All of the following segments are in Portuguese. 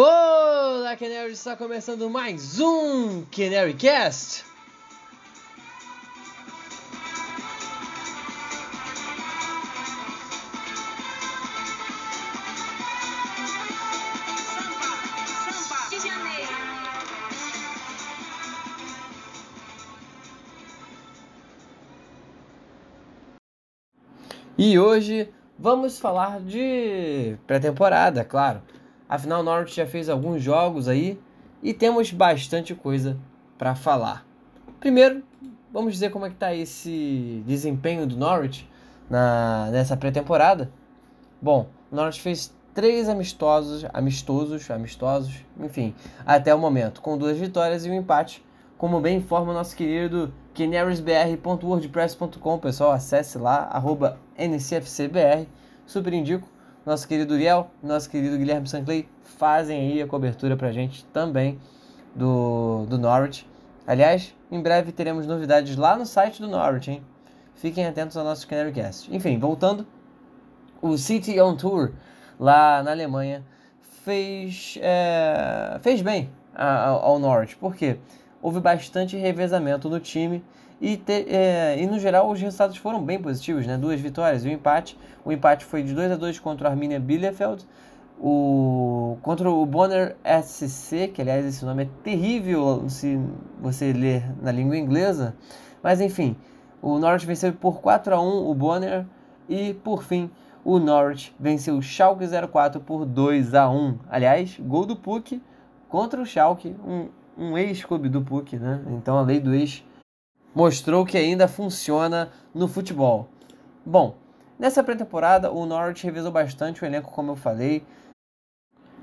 Olá, Canary! Está começando mais um Canary Cast. E hoje vamos falar de pré-temporada, claro. Afinal, o Norwich já fez alguns jogos aí e temos bastante coisa para falar. Primeiro, vamos dizer como é que tá esse desempenho do Norwich na, nessa pré-temporada. Bom, o Norwich fez três amistosos, amistosos, amistosos, enfim, até o momento, com duas vitórias e um empate, como bem informa o nosso querido canariesbr.wordpress.com, pessoal, acesse lá, arroba ncfcbr, super indico, nosso querido Uriel, nosso querido Guilherme Sanclay fazem aí a cobertura pra gente também do, do Norwich. Aliás, em breve teremos novidades lá no site do Norwich, hein? Fiquem atentos ao nosso Canarycast. Enfim, voltando, o City on Tour lá na Alemanha fez, é, fez bem ao, Norwich. Por quê? houve bastante revezamento no time e, te, é, e no geral os resultados foram bem positivos, né? Duas vitórias e um empate. O empate foi de 2 a 2 contra o Arminia Bielefeld. O, contra o Bonner SC, que aliás esse nome é terrível se você ler na língua inglesa. Mas enfim, o Norwich venceu por 4 a 1 o Bonner e por fim o Norwich venceu o Schalke 04 por 2 a 1. Aliás, gol do Puck contra o Schalke, um um ex-clube do PUC, né? Então a lei do ex mostrou que ainda funciona no futebol. Bom, nessa pré-temporada o Norwich revisou bastante o elenco, como eu falei.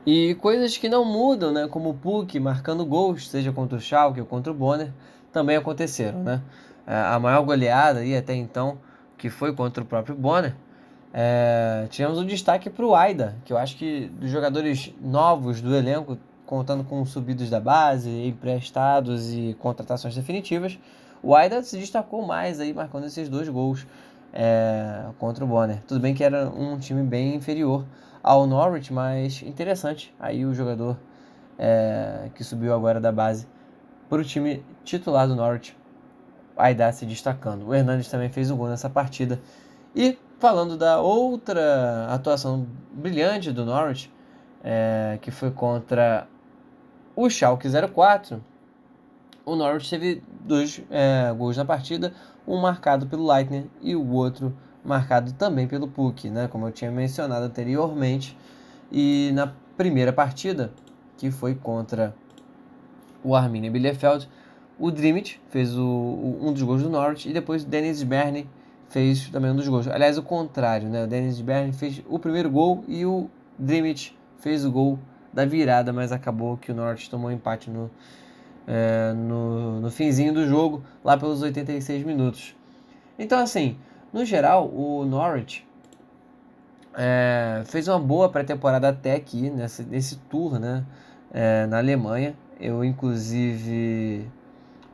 E coisas que não mudam, né? Como o PUC marcando gols, seja contra o Schalke ou contra o Bonner, também aconteceram, né? É, a maior goleada aí até então, que foi contra o próprio Bonner, é, tivemos um destaque para o Aida, que eu acho que dos jogadores novos do elenco contando com subidos da base, emprestados e contratações definitivas, o Aida se destacou mais aí, marcando esses dois gols é, contra o Bonner. Tudo bem que era um time bem inferior ao Norwich, mas interessante aí o jogador é, que subiu agora da base para o time titular do Norwich, Aida se destacando. O Hernandes também fez um gol nessa partida. E falando da outra atuação brilhante do Norwich, é, que foi contra o Schalke 04, o Norwich teve dois é, gols na partida, um marcado pelo Leitner e o outro marcado também pelo Puck, né, como eu tinha mencionado anteriormente. E na primeira partida, que foi contra o Arminia Bielefeld, o Drimit fez o, o, um dos gols do Norwich e depois o Dennis Berne fez também um dos gols. Aliás, o contrário, né? O Dennis Berne fez o primeiro gol e o Drimit fez o gol da virada, mas acabou que o Norwich tomou empate no, é, no, no finzinho do jogo, lá pelos 86 minutos. Então, assim, no geral, o Norwich é, fez uma boa pré-temporada até aqui, nesse, nesse tour né, é, na Alemanha. Eu, inclusive,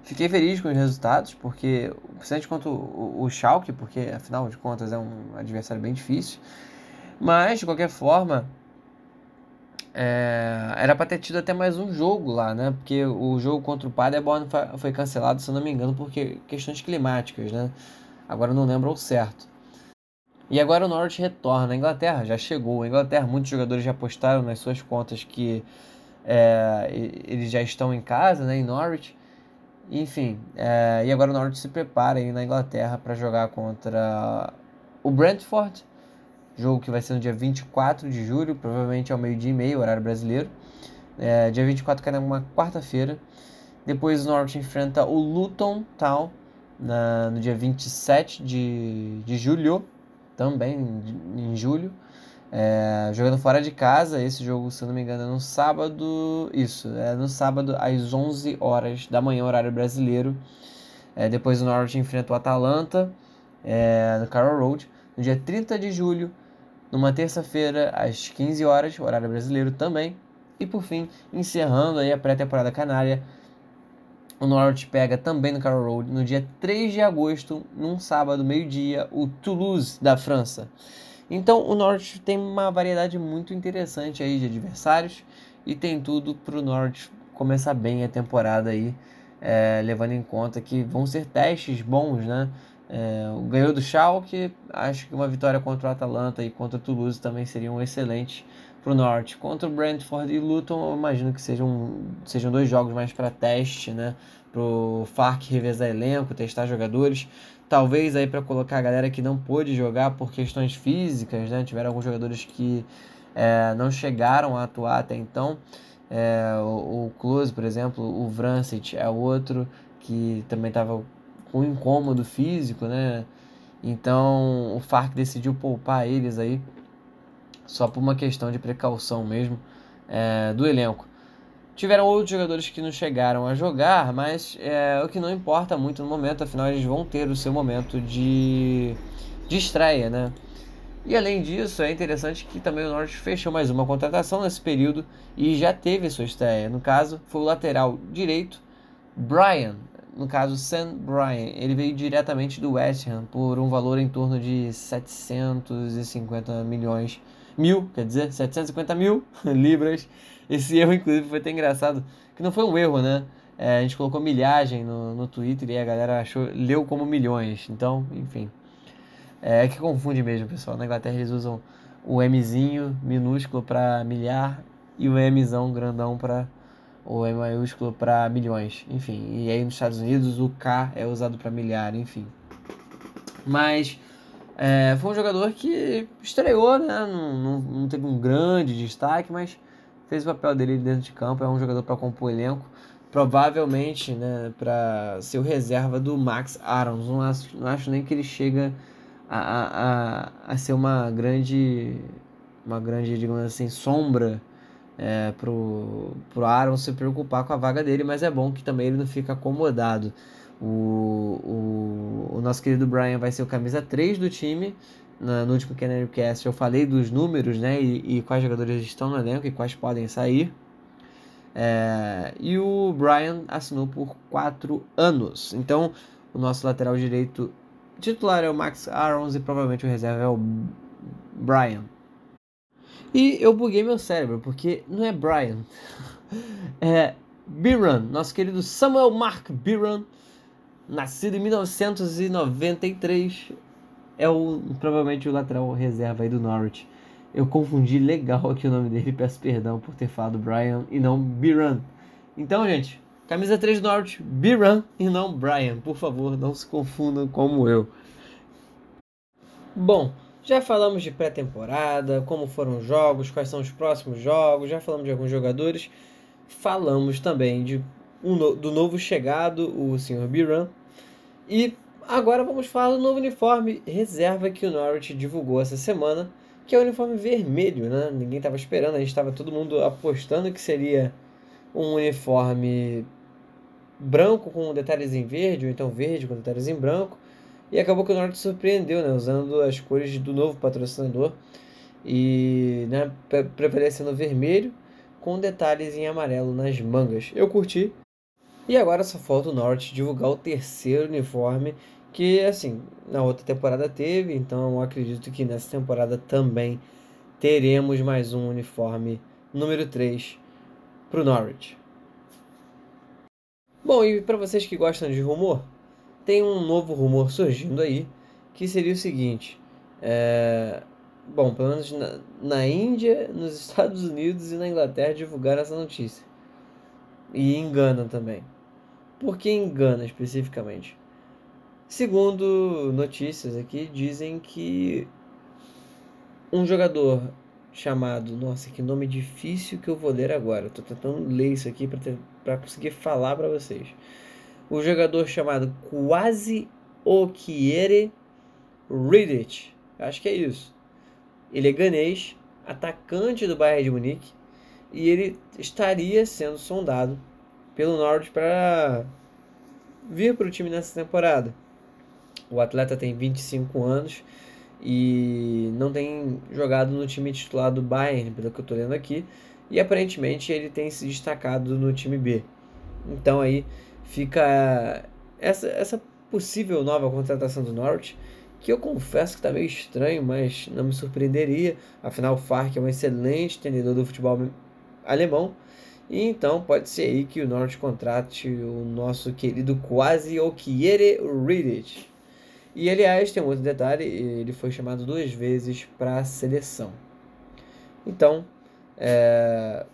fiquei feliz com os resultados, porque, principalmente contra o, o Schalke, porque, afinal de contas, é um adversário bem difícil. Mas, de qualquer forma, é, era para ter tido até mais um jogo lá, né? Porque o jogo contra o Paderborn foi cancelado, se eu não me engano, por questões climáticas, né? Agora não lembro ao certo. E agora o Norwich retorna. A Inglaterra já chegou. A Inglaterra, muitos jogadores já postaram nas suas contas que é, eles já estão em casa, né? Em Norwich. Enfim, é, e agora o Norwich se prepara aí na Inglaterra para jogar contra o Brentford jogo que vai ser no dia 24 de julho, provavelmente ao meio-dia e meio, horário brasileiro. É, dia 24 cai numa quarta-feira. Depois o Norwich enfrenta o Luton Town na, no dia 27 de, de julho, também em julho. É, jogando fora de casa, esse jogo, se não me engano, é no sábado. Isso, é no sábado às 11 horas da manhã, horário brasileiro. É, depois o Norwich enfrenta o Atalanta é, no Carroll Road. No dia 30 de julho, numa terça-feira às 15 horas, horário brasileiro também. E por fim, encerrando aí a pré-temporada canária, o Norwich pega também no Carroll Road no dia 3 de agosto, num sábado, meio-dia, o Toulouse da França. Então o Norwich tem uma variedade muito interessante aí de adversários e tem tudo para o Norte começar bem a temporada aí, é, levando em conta que vão ser testes bons, né? É, ganhou do Schalke, acho que uma vitória contra o Atalanta e contra o Toulouse também seriam excelentes para o Norte. Contra o Brentford e Luton, eu imagino que sejam, sejam dois jogos mais para teste, né? Para o Farc revezar elenco, testar jogadores. Talvez aí para colocar a galera que não pôde jogar por questões físicas, né? Tiveram alguns jogadores que é, não chegaram a atuar até então. É, o, o Close, por exemplo, o Vrancic é outro que também estava com incômodo físico, né? Então o Farc decidiu poupar eles aí só por uma questão de precaução mesmo é, do elenco. Tiveram outros jogadores que não chegaram a jogar, mas é, o que não importa muito no momento, afinal eles vão ter o seu momento de, de estreia, né? E além disso, é interessante que também o Norte fechou mais uma contratação nesse período e já teve sua estreia. No caso, foi o lateral direito, Brian. No caso, Sam Brian. Ele veio diretamente do West Ham por um valor em torno de 750 milhões mil, quer dizer, 750 mil libras. Esse erro, inclusive, foi até engraçado, que não foi um erro, né? É, a gente colocou milhagem no, no Twitter e a galera achou, leu como milhões. Então, enfim. É que confunde mesmo, pessoal. Na Inglaterra eles usam o Mzinho minúsculo para milhar e o Mzão grandão para o M maiúsculo para milhões, enfim. E aí nos Estados Unidos o K é usado para milhar, enfim. Mas é, foi um jogador que estreou, né? Não, não, não, teve um grande destaque, mas fez o papel dele dentro de campo. É um jogador para compor elenco. Provavelmente, né, para ser o reserva do Max Arons. Não acho, não acho nem que ele chega a, a, a ser uma grande, uma grande, digamos assim, sombra é, pro, pro Aaron se preocupar com a vaga dele, mas é bom que também ele não fica acomodado. O, o, o nosso querido Brian vai ser o camisa 3 do time. Na, no último Canary Cast eu falei dos números, né? E, e, quais jogadores estão no elenco e quais podem sair. É, e o Brian assinou por 4 anos. Então, o nosso lateral direito titular é o Max Arons e provavelmente o reserva é o Brian. E eu buguei meu cérebro, porque não é Brian. É Biran, nosso querido Samuel Mark Biran nascido em 1993, é o provavelmente o lateral reserva aí do Norwich. Eu confundi legal aqui o nome dele, peço perdão por ter falado Brian e não Biran. Então, gente, camisa 3 do Norwich, Biran e não Brian. Por favor, não se confundam como eu. Bom, já falamos de pré-temporada, como foram os jogos, quais são os próximos jogos, já falamos de alguns jogadores. Falamos também de um, do novo chegado, o Sr. Biran, e agora vamos falar do novo uniforme reserva que o Norwich divulgou essa semana, que é o uniforme vermelho, né? Ninguém estava esperando, a gente estava todo mundo apostando que seria um uniforme branco com detalhes em verde, ou então verde com detalhes em branco. E acabou que o Norte surpreendeu, né? Usando as cores do novo patrocinador e né, prevalecendo vermelho com detalhes em amarelo nas mangas. Eu curti, e agora só falta o Norte divulgar o terceiro uniforme, que assim, na outra temporada teve, então acredito que nessa temporada também teremos mais um uniforme número 3 para o Norwich. Bom, e para vocês que gostam de rumor, tem um novo rumor surgindo aí, que seria o seguinte: é... bom, pelo menos na, na Índia, nos Estados Unidos e na Inglaterra divulgaram essa notícia. E engana também. Por que engana especificamente? Segundo notícias aqui, dizem que um jogador chamado. Nossa, que nome difícil que eu vou ler agora. Estou tentando ler isso aqui para conseguir falar para vocês. O jogador chamado Quasi Okiere Reddit. Acho que é isso. Ele é ganês, atacante do Bayern de Munique e ele estaria sendo sondado pelo Norte para vir para o time nessa temporada. O atleta tem 25 anos e não tem jogado no time titular do Bayern, pelo que eu estou lendo aqui, e aparentemente ele tem se destacado no time B. Então aí fica essa, essa possível nova contratação do Norte que eu confesso que está meio estranho, mas não me surpreenderia. Afinal, o Farc é um excelente entendedor do futebol alemão. E então pode ser aí que o Norte contrate o nosso querido quase Okiere Ridic. E aliás, tem um outro detalhe, ele foi chamado duas vezes para a seleção. Então, é,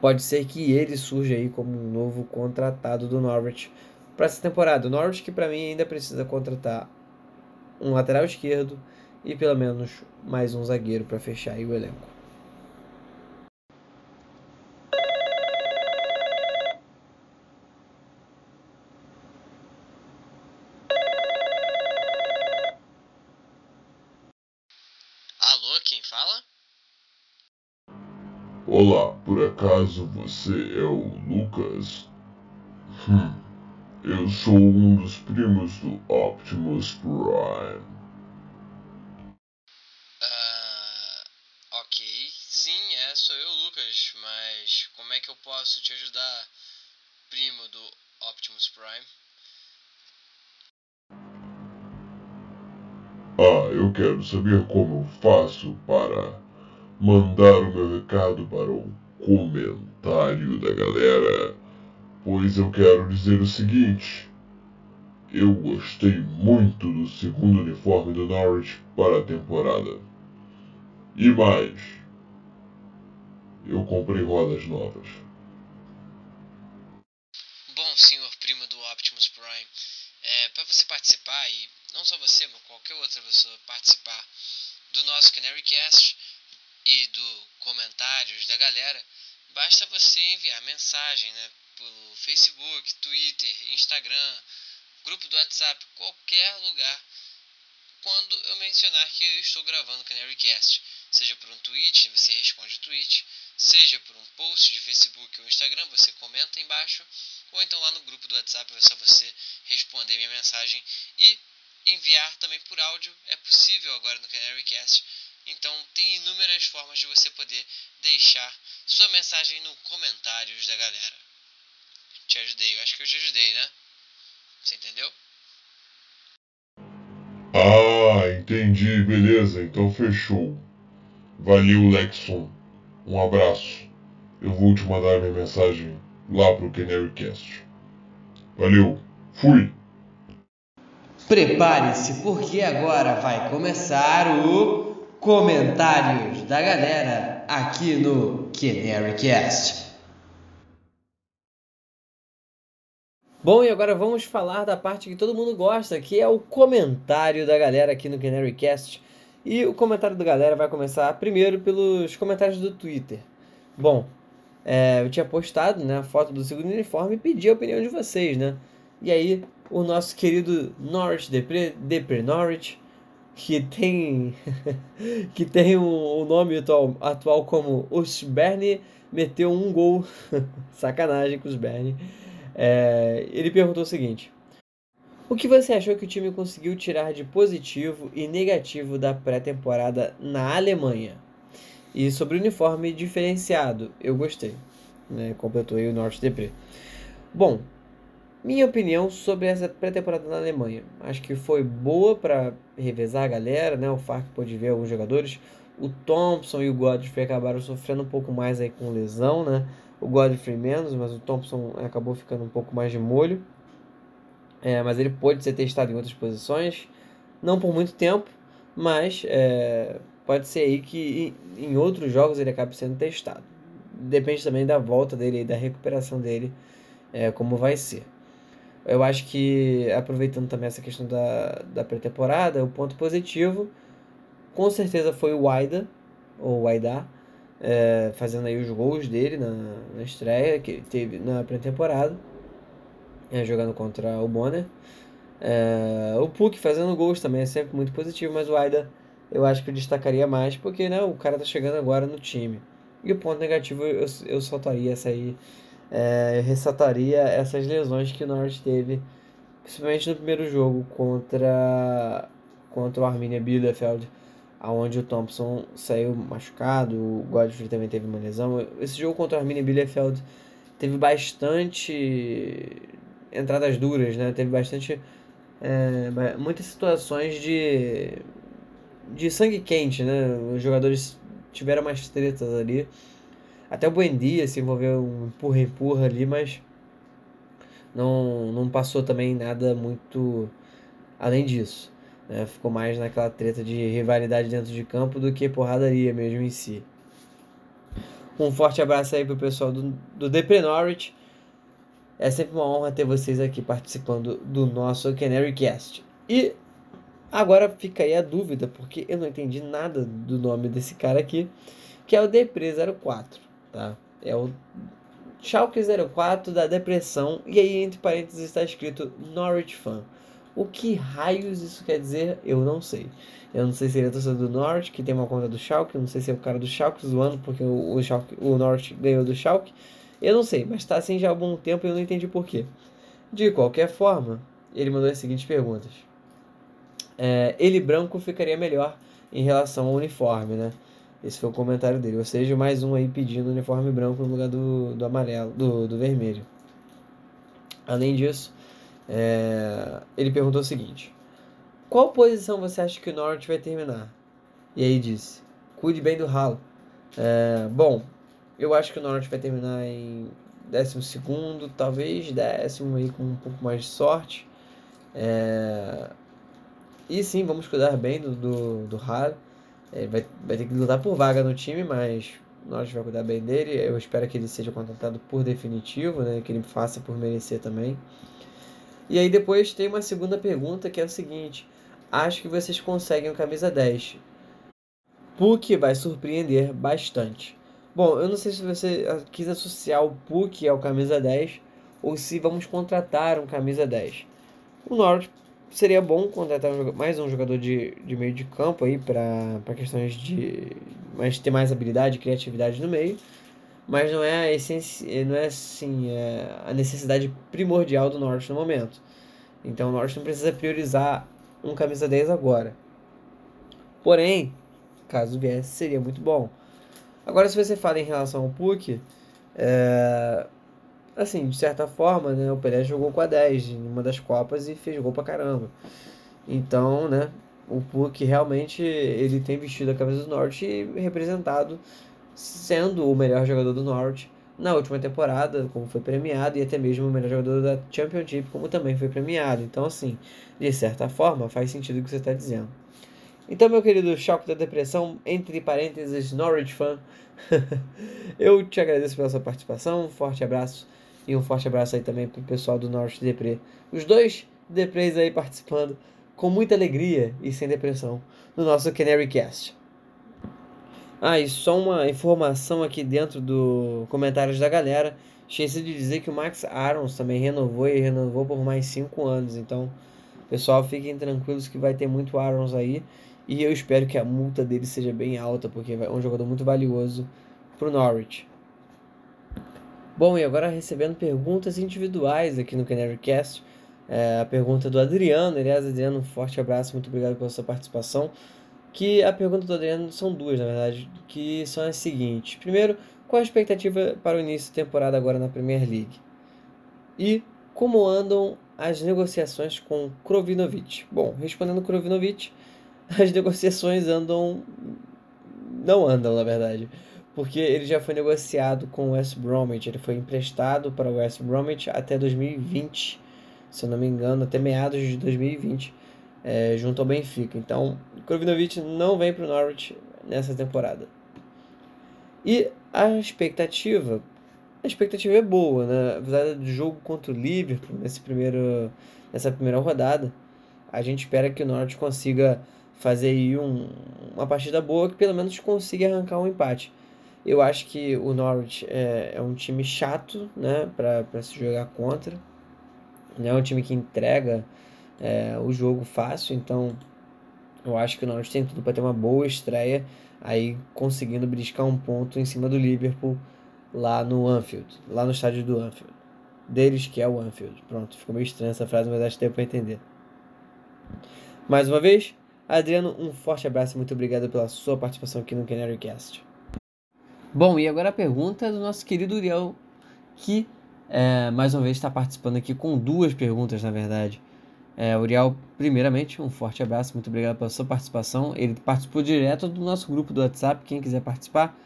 pode ser que ele surja aí como um novo contratado do Norwich para essa temporada. O Norwich que para mim ainda precisa contratar um lateral esquerdo e pelo menos mais um zagueiro para fechar o elenco. Alô, quem fala? Olá, por acaso você é o Lucas? Hum, eu sou um dos primos do Optimus Prime. Ah, ok, sim, é, sou eu, Lucas, mas como é que eu posso te ajudar, primo do Optimus Prime? Ah, eu quero saber como eu faço para mandar o meu recado para o comentário da galera, pois eu quero dizer o seguinte. Eu gostei muito do segundo uniforme do Norwich para a temporada. E mais, eu comprei rodas novas. Bom, senhor primo do Optimus Prime, é, para você participar, e não só você, mas qualquer outra pessoa participar do nosso Canary Cast e do comentários da galera, basta você enviar mensagem né, pelo Facebook, Twitter, Instagram, grupo do WhatsApp, qualquer lugar, quando eu mencionar que eu estou gravando o Canary Cast. Seja por um tweet, você responde o tweet, seja por um post de Facebook ou Instagram, você comenta embaixo, ou então lá no grupo do WhatsApp é só você responder minha mensagem e enviar também por áudio. É possível agora no Canary Cast. Então tem inúmeras formas de você poder deixar sua mensagem no comentários da galera. Te ajudei, eu acho que eu te ajudei, né? Você entendeu? Ah, entendi, beleza, então fechou. Valeu, Lexon. Um abraço. Eu vou te mandar minha mensagem lá pro CanaryCast. Valeu, fui! Prepare-se, porque agora vai começar o Comentários da Galera aqui no CanaryCast. Bom, e agora vamos falar da parte que todo mundo gosta, que é o comentário da galera aqui no CanaryCast. E o comentário da galera vai começar primeiro pelos comentários do Twitter. Bom, é, eu tinha postado né, a foto do segundo uniforme e pedi a opinião de vocês, né? E aí, o nosso querido Norwich Depre, Depre Norwich, que tem que tem o, nome atual, atual como Osberne, meteu um gol. Sacanagem com os Osberne. É, ele perguntou o seguinte: O que você achou que o time conseguiu tirar de positivo e negativo da pré-temporada na Alemanha? E sobre o uniforme diferenciado, eu gostei. Né? Completou aí o Norte Depre. Bom, minha opinião sobre essa pré-temporada na Alemanha. Acho que foi boa para revezar a galera, né? O Farc pôde ver alguns jogadores. O Thompson e o Godfrey acabaram sofrendo um pouco mais aí com lesão, né? O Godfrey menos, mas o Thompson acabou ficando um pouco mais de molho. É, mas ele pode ser testado em outras posições, não por muito tempo, mas é, pode ser aí que em outros jogos ele acabe sendo testado. Depende também da volta dele e da recuperação dele, é, como vai ser. Eu acho que, aproveitando também essa questão da, da pré-temporada, o ponto positivo com certeza foi o Waida, ou Waida, é, fazendo aí os gols dele na, na estreia que ele teve na pré-temporada, é, jogando contra o Bonner. É, o Puck fazendo gols também é sempre muito positivo, mas o Aida eu acho que eu destacaria mais porque né, o cara tá chegando agora no time. E o ponto negativo eu, eu soltaria essa aí, é, eu ressaltaria essas lesões que o Norwich teve, principalmente no primeiro jogo contra, contra o Arminia Bielefeld aonde o Thompson saiu machucado, o Godfrey também teve uma lesão. Esse jogo contra o Arminia Bielefeld teve bastante entradas duras, né? Teve bastante é, muitas situações de de sangue quente, né? Os jogadores tiveram mais tretas ali. Até o Buendia se envolveu um empurra-empurra ali, mas não, não passou também nada muito além disso. Né? Ficou mais naquela treta de rivalidade dentro de campo do que porradaria mesmo em si. Um forte abraço aí pro pessoal do, do Depre Norwich. É sempre uma honra ter vocês aqui participando do nosso Canary Cast. E agora fica aí a dúvida, porque eu não entendi nada do nome desse cara aqui, que é o Depre 04, tá? É o Schalke 04 da depressão e aí entre parênteses está escrito Norwich Fan. O que raios isso quer dizer, eu não sei. Eu não sei se ele é torcedor do Norwich, que tem uma conta do Schalke, eu não sei se é o cara do Schalke zoando porque o, o, Schalke, o Norwich ganhou do Schalke. Eu não sei, mas está assim já há algum tempo e eu não entendi porquê. De qualquer forma, ele mandou as seguintes perguntas. É, ele branco ficaria melhor em relação ao uniforme, né? Esse foi o comentário dele. Ou seja, mais um aí pedindo uniforme branco no lugar do, do amarelo, do, do vermelho. Além disso, é, ele perguntou o seguinte: Qual posição você acha que o Norwich vai terminar? E aí disse: Cuide bem do ralo. É, bom, eu acho que o Norwich vai terminar em décimo segundo, talvez décimo aí com um pouco mais de sorte. É, e sim, vamos cuidar bem do, do, do ralo. Ele vai, vai ter que lutar por vaga no time, mas nós vai cuidar bem dele. Eu espero que ele seja contratado por definitivo, né? Que ele faça por merecer também. E aí depois tem uma segunda pergunta que é o seguinte: acho que vocês conseguem o camisa 10. Puck vai surpreender bastante. Bom, eu não sei se você quis associar o Puck ao camisa 10 ou se vamos contratar um camisa 10. O Norte seria bom contratar mais um jogador de, de meio de campo aí para questões de mais ter mais habilidade e criatividade no meio, mas não é a essência, não é assim é a necessidade primordial do Norte no momento. Então o Norte não precisa priorizar um camisa 10 agora. Porém, caso viesse, seria muito bom. Agora, se você fala em relação ao Puck, é, assim, de certa forma, né, o Pelé jogou com a 10 em uma das Copas e fez gol pra caramba. Então, né, o Puck realmente ele tem vestido a camisa do Norte e representado sendo o melhor jogador do Norte na última temporada, como foi premiado, e até mesmo o melhor jogador da Championship, como também foi premiado. Então, assim, de certa forma, faz sentido o que você está dizendo. Então, meu querido Choque da Depressão, entre parênteses, Norwich Fan, eu te agradeço pela sua participação, um forte abraço e um forte abraço aí também pro pessoal do Norte Depre. Os dois Deprês aí participando com muita alegria e sem depressão no nosso Canary Cast. Ah, e só uma informação aqui dentro do comentários da galera. Esqueci de dizer que o Max Arons também renovou e renovou por mais 5 anos. Então, pessoal, fiquem tranquilos que vai ter muito Arons aí. E eu espero que a multa dele seja bem alta, porque é um jogador muito valioso pro Norwich. Bom, e agora recebendo perguntas individuais aqui no Canary Cast. É, a pergunta do Adriano. Aliás, Adriano, um forte abraço, muito obrigado pela sua participação. Que a pergunta do Adriano são duas, na verdade, que são as seguintes. Primeiro, qual a expectativa para o início da temporada agora na Premier League? E como andam as negociações com Krovinovic? Bom, respondendo Krovinovic, as negociações andam. não andam, na verdade porque ele já foi negociado com o West Bromwich, ele foi emprestado para o West Bromwich até 2020, se eu não me engano, até meados de 2020, é, junto ao Benfica. Então, Krovinovic não vem para o Norwich nessa temporada. E a expectativa, a expectativa é boa, né? Apesar do jogo contra o Liverpool nesse primeiro, nessa primeira rodada, a gente espera que o Norwich consiga fazer aí um, uma partida boa que pelo menos consiga arrancar um empate. Eu acho que o Norwich é, é um time chato, né, para se jogar contra. Não é um time que entrega é, o jogo fácil, então eu acho que o Norwich tem tudo para ter uma boa estreia, aí conseguindo briscar um ponto em cima do Liverpool lá no Anfield, lá no estádio do Anfield. Deles que é o Anfield. Pronto, ficou meio estranha essa frase, mas acho que deu para entender. Mais uma vez, Adriano, um forte abraço e muito obrigado pela sua participação aqui no Canary Cast. Bom, e agora a pergunta do nosso querido Uriel, que é, mais uma vez está participando aqui com duas perguntas, na verdade. É, Uriel, primeiramente, um forte abraço, muito obrigado pela sua participação. Ele participou direto do nosso grupo do WhatsApp. Quem quiser participar,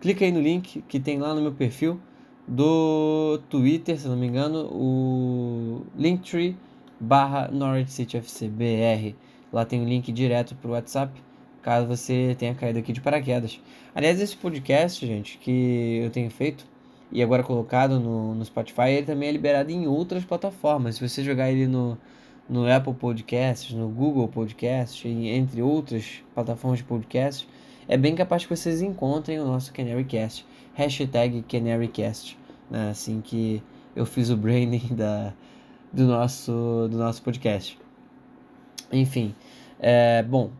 clica aí no link que tem lá no meu perfil do Twitter, se não me engano, o Linktree barra Norwich. Lá tem um link direto para o WhatsApp, caso você tenha caído aqui de paraquedas. Aliás, esse podcast, gente, que eu tenho feito e agora colocado no, no Spotify, ele também é liberado em outras plataformas. Se você jogar ele no, no Apple Podcasts, no Google Podcasts, entre outras plataformas de podcasts, é bem capaz que vocês encontrem o nosso CanaryCast, hashtag CanaryCast, né? assim que eu fiz o branding da, do, nosso, do nosso podcast. Enfim, é, bom,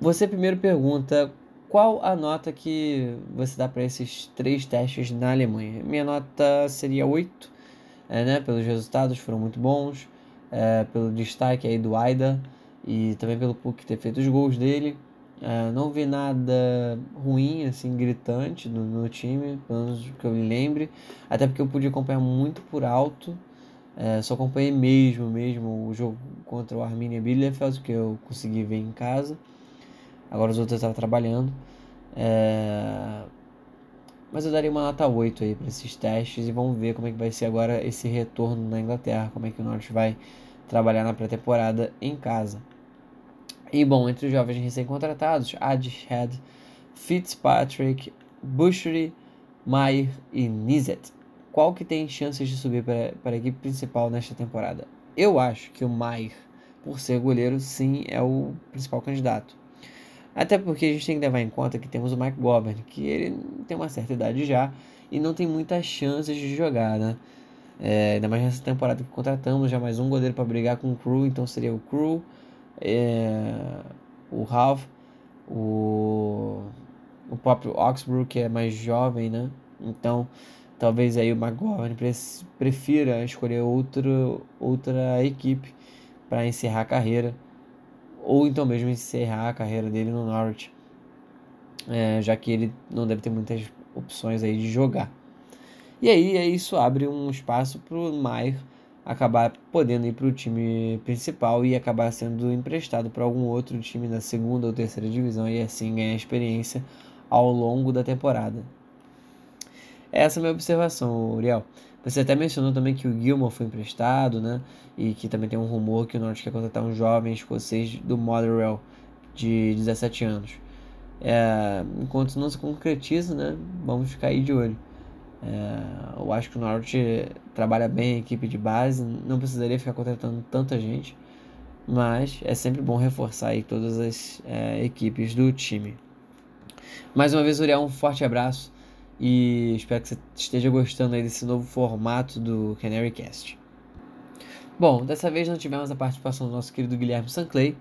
você primeiro pergunta qual a nota que você dá para esses três testes na Alemanha. Minha nota seria 8, é, né, pelos resultados foram muito bons, é, pelo destaque aí do Aida, e também pelo Puck ter feito os gols dele. É, não vi nada ruim, assim, gritante no, no, time, pelo menos que eu me lembre. Até porque eu pude acompanhar muito por alto. É, só acompanhei mesmo, mesmo o jogo contra o Arminia Bielefeld, que eu consegui ver em casa. Agora os outros eu estava trabalhando. É... Mas eu daria uma nota 8 aí para esses testes e vamos ver como é que vai ser agora esse retorno na Inglaterra, como é que o Norte vai trabalhar na pré-temporada em casa. E bom, entre os jovens recém-contratados, Adhead, Fitzpatrick, Bushry, Mayer e Nizet. Qual que tem chances de subir para, para a equipe principal nesta temporada? Eu acho que o Mayer, por ser goleiro, sim, é o principal candidato. Até porque a gente tem que levar em conta que temos o Mike Govern, que ele tem uma certa idade já e não tem muitas chances de jogar, né? É, ainda mais nessa temporada que contratamos já mais um goleiro para brigar com o Crew, então seria o Crew, é, o Ralph, o, o próprio Oxbrook, que é mais jovem, né? Então, talvez aí o McGovern prefira escolher outro, outra equipe para encerrar a carreira, ou então mesmo encerrar a carreira dele no Norwich, é, já que ele não deve ter muitas opções aí de jogar. E aí isso abre um espaço para o Maier acabar podendo ir para o time principal e acabar sendo emprestado para algum outro time da segunda ou terceira divisão e assim ganhar experiência ao longo da temporada. Essa é a minha observação, Uriel. Você até mencionou também que o Gilmore foi emprestado, né? E que também tem um rumor que o Norte quer contratar um jovem escocês do Motherwell de 17 anos. É, enquanto não se concretiza, né? Vamos ficar aí de olho. É, eu acho que o Norte trabalha bem a equipe de base, não precisaria ficar contratando tanta gente, mas é sempre bom reforçar aí todas as é, equipes do time. Mais uma vez, Uriel, um forte abraço e espero que você esteja gostando aí desse novo formato do Canary Cast. Bom, dessa vez não tivemos a participação do nosso querido Guilherme Sanclay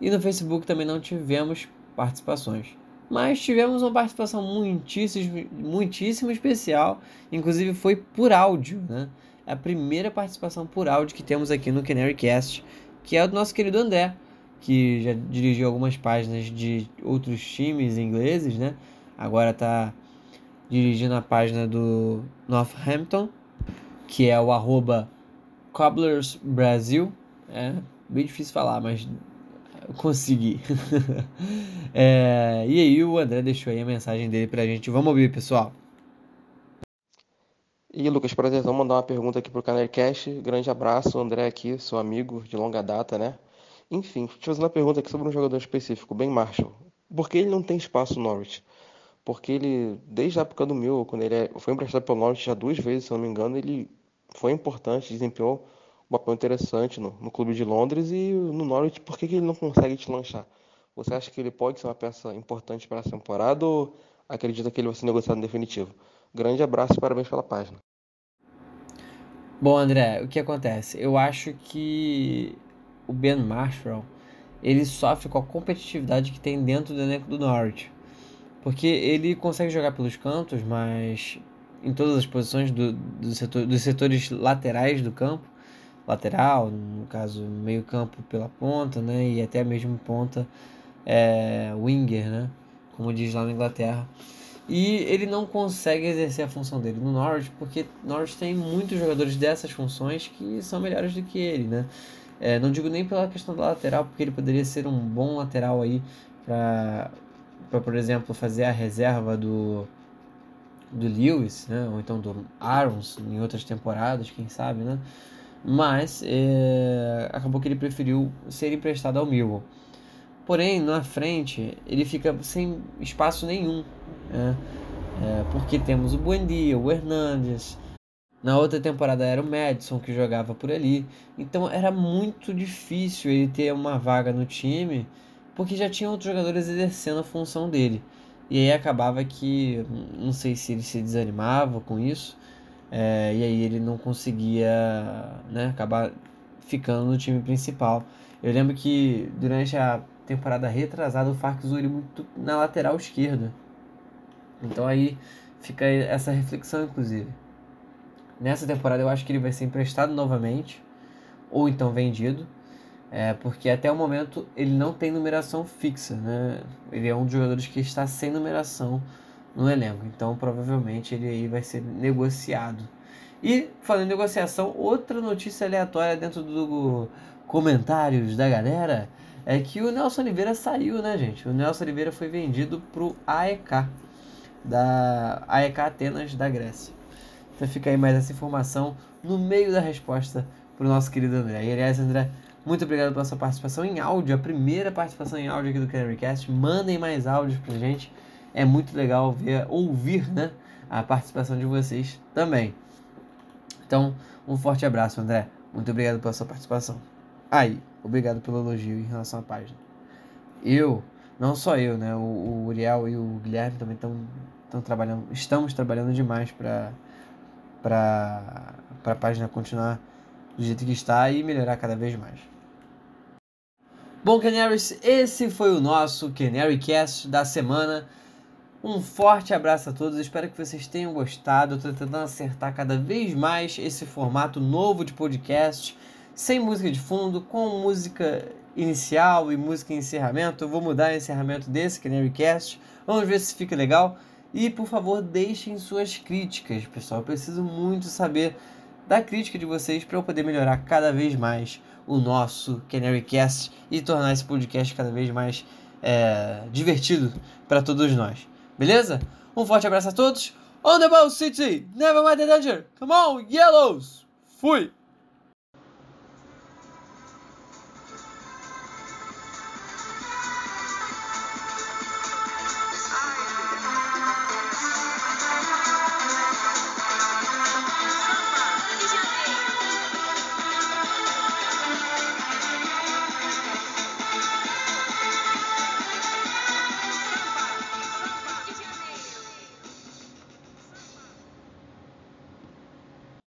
e no Facebook também não tivemos participações mas tivemos uma participação muitíssimo, muitíssimo especial, inclusive foi por áudio, né? É a primeira participação por áudio que temos aqui no Canary Cast, que é o do nosso querido André, que já dirigiu algumas páginas de outros times ingleses, né? Agora está dirigindo a página do Northampton, que é o arroba Cobblers Brasil. É bem difícil falar, mas consegui. é, e aí o André deixou aí a mensagem dele pra gente. Vamos ouvir, pessoal. E Lucas, prazer, vamos mandar uma pergunta aqui pro Cash. Grande abraço, André aqui, seu amigo de longa data, né? Enfim, te fazer uma pergunta aqui sobre um jogador específico, Ben Marshall. Por que ele não tem espaço no Norwich? Porque ele, desde a época do Mil, quando ele é, foi emprestado pelo Norwich já duas vezes, se não me engano, ele foi importante, desempenhou um papel interessante no, no clube de Londres e no Norwich, por que, que ele não consegue te lanchar? Você acha que ele pode ser uma peça importante para essa temporada ou acredita que ele vai ser negociado em definitivo? Grande abraço e parabéns pela página. Bom, André, o que acontece? Eu acho que o Ben Marshall ele sofre com a competitividade que tem dentro do elenco do Norwich. Porque ele consegue jogar pelos cantos, mas em todas as posições do, do setor, dos setores laterais do campo lateral, no caso meio campo pela ponta, né, e até mesmo ponta é, winger, né, como diz lá na Inglaterra. E ele não consegue exercer a função dele no Norwich, porque Norwich tem muitos jogadores dessas funções que são melhores do que ele, né. É, não digo nem pela questão da lateral, porque ele poderia ser um bom lateral aí para para, por exemplo, fazer a reserva do, do Lewis, né? ou então do Arons em outras temporadas, quem sabe, né? Mas é, acabou que ele preferiu ser emprestado ao Millwall. Porém, na frente, ele fica sem espaço nenhum, né? é, porque temos o Buendia, o Hernandes. Na outra temporada era o Madison que jogava por ali. Então era muito difícil ele ter uma vaga no time, porque já tinha outros jogadores exercendo a função dele. E aí acabava que, não sei se ele se desanimava com isso, é, e aí ele não conseguia né, acabar ficando no time principal. Eu lembro que durante a temporada retrasada o Farc usou ele muito na lateral esquerda. Então aí fica essa reflexão, inclusive. Nessa temporada eu acho que ele vai ser emprestado novamente, ou então vendido, é, porque até o momento ele não tem numeração fixa, né? Ele é um dos jogadores que está sem numeração no elenco, então provavelmente ele aí vai ser negociado. E falando em negociação, outra notícia aleatória dentro do comentários da galera é que o Nelson Oliveira saiu, né, gente? O Nelson Oliveira foi vendido pro AEK, da AEK Atenas da Grécia. Então fica aí mais essa informação no meio da resposta pro nosso querido André. E aliás, André, muito obrigado pela sua participação em áudio, a primeira participação em áudio aqui do Canarycast. Mandem mais áudios pra gente. É muito legal ver, ouvir, né, a participação de vocês também. Então, um forte abraço, André. Muito obrigado pela sua participação. Aí, obrigado pelo elogio em relação à página. Eu, não só eu, né? O, o Uriel e o Guilherme também estão trabalhando, estamos trabalhando demais para para a página continuar do jeito que está e melhorar cada vez mais. Bom, Canaries, esse foi o nosso Canary Cast da semana. Um forte abraço a todos, espero que vocês tenham gostado. Estou tentando acertar cada vez mais esse formato novo de podcast sem música de fundo, com música inicial e música em encerramento. Eu vou mudar o encerramento desse Canarycast. Vamos ver se fica legal. E por favor, deixem suas críticas, pessoal. Eu preciso muito saber da crítica de vocês para eu poder melhorar cada vez mais o nosso Canarycast e tornar esse podcast cada vez mais é, divertido para todos nós. Beleza? Um forte abraço a todos. On the ball, City! Never mind the danger! Come on, Yellows! Fui!